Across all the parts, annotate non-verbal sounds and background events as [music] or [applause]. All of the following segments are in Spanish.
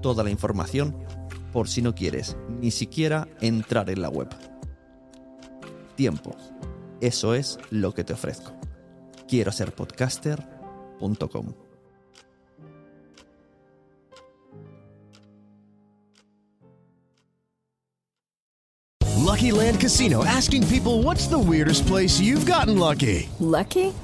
toda la información por si no quieres ni siquiera entrar en la web. Tiempo. Eso es lo que te ofrezco. Quiero ser podcaster.com. Lucky Land Casino asking people what's the weirdest place you've gotten lucky? Lucky?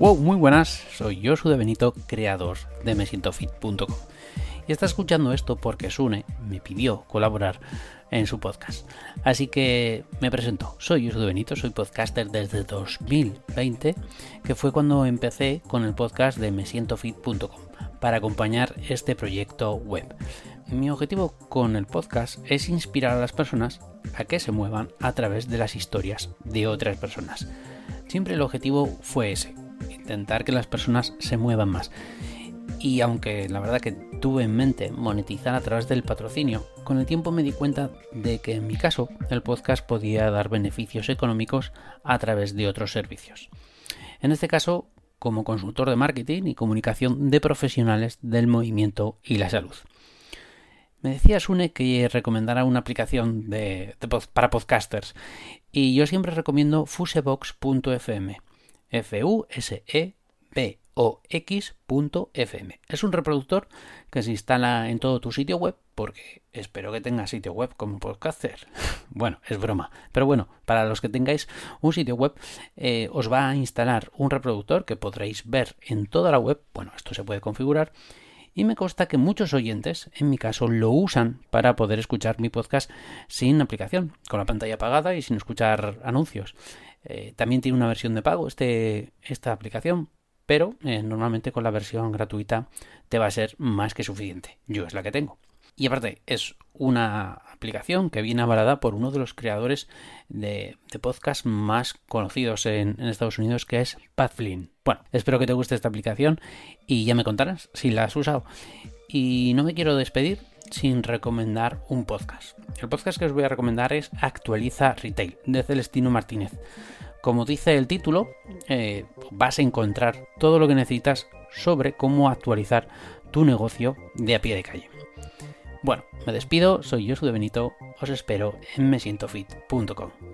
Wow, muy buenas, soy Josu de Benito, creador de mesientofit.com. Y está escuchando esto porque Sune me pidió colaborar en su podcast. Así que me presento, soy Josu de Benito, soy podcaster desde 2020, que fue cuando empecé con el podcast de mesientofit.com para acompañar este proyecto web. Mi objetivo con el podcast es inspirar a las personas a que se muevan a través de las historias de otras personas. Siempre el objetivo fue ese, intentar que las personas se muevan más. Y aunque la verdad que tuve en mente monetizar a través del patrocinio, con el tiempo me di cuenta de que en mi caso el podcast podía dar beneficios económicos a través de otros servicios. En este caso, como consultor de marketing y comunicación de profesionales del movimiento y la salud. Me decía Sune que recomendara una aplicación de, para podcasters y yo siempre recomiendo fusebox.fm. F-U-S-E-B-O-X.fm. Es un reproductor que se instala en todo tu sitio web porque espero que tengas sitio web como podcaster. [laughs] bueno, es broma. Pero bueno, para los que tengáis un sitio web, eh, os va a instalar un reproductor que podréis ver en toda la web. Bueno, esto se puede configurar. Y me consta que muchos oyentes, en mi caso, lo usan para poder escuchar mi podcast sin aplicación, con la pantalla apagada y sin escuchar anuncios. Eh, también tiene una versión de pago este, esta aplicación, pero eh, normalmente con la versión gratuita te va a ser más que suficiente. Yo es la que tengo. Y aparte es una aplicación que viene avalada por uno de los creadores de, de podcast más conocidos en, Estados Unidos, que es Pat Flynn. Bueno, espero que te guste esta aplicación y ya me contarás si la has usado. Y no me quiero despedir sin recomendar un podcast. El podcast que os voy a recomendar es Actualiza Retail, de Celestino Martínez. Como dice el título, eh, vas a encontrar todo lo que necesitas sobre cómo actualizar tu negocio de a pie de calle. Bueno, me despido, soy Josu de Benito, os espero en mesientofit.com.